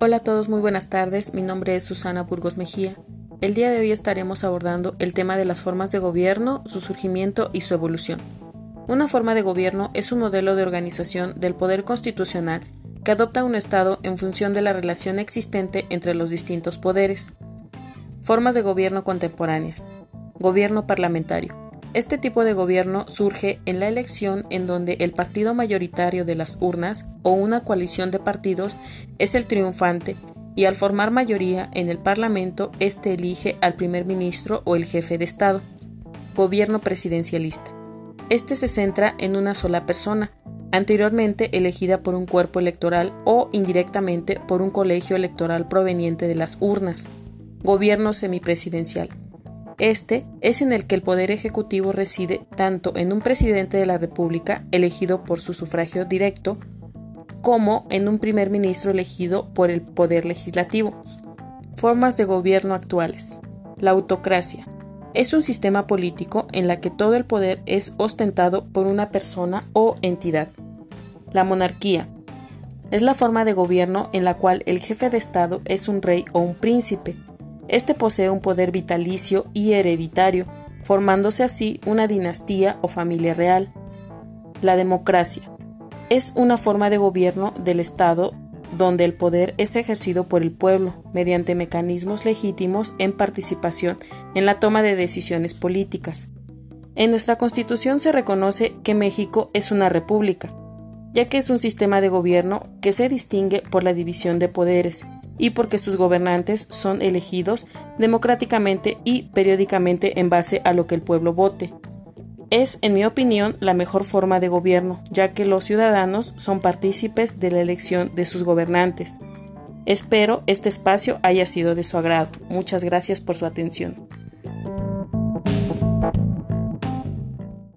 Hola a todos, muy buenas tardes. Mi nombre es Susana Burgos Mejía. El día de hoy estaremos abordando el tema de las formas de gobierno, su surgimiento y su evolución. Una forma de gobierno es un modelo de organización del poder constitucional que adopta un Estado en función de la relación existente entre los distintos poderes. Formas de gobierno contemporáneas. Gobierno parlamentario. Este tipo de gobierno surge en la elección en donde el partido mayoritario de las urnas o una coalición de partidos es el triunfante y al formar mayoría en el Parlamento, éste elige al primer ministro o el jefe de Estado. Gobierno presidencialista. Este se centra en una sola persona, anteriormente elegida por un cuerpo electoral o indirectamente por un colegio electoral proveniente de las urnas. Gobierno semipresidencial este es en el que el poder ejecutivo reside tanto en un presidente de la República elegido por su sufragio directo como en un primer ministro elegido por el poder legislativo. Formas de gobierno actuales. La autocracia. Es un sistema político en la que todo el poder es ostentado por una persona o entidad. La monarquía. Es la forma de gobierno en la cual el jefe de Estado es un rey o un príncipe, este posee un poder vitalicio y hereditario, formándose así una dinastía o familia real. La democracia es una forma de gobierno del Estado donde el poder es ejercido por el pueblo mediante mecanismos legítimos en participación en la toma de decisiones políticas. En nuestra Constitución se reconoce que México es una república, ya que es un sistema de gobierno que se distingue por la división de poderes y porque sus gobernantes son elegidos democráticamente y periódicamente en base a lo que el pueblo vote. Es, en mi opinión, la mejor forma de gobierno, ya que los ciudadanos son partícipes de la elección de sus gobernantes. Espero este espacio haya sido de su agrado. Muchas gracias por su atención.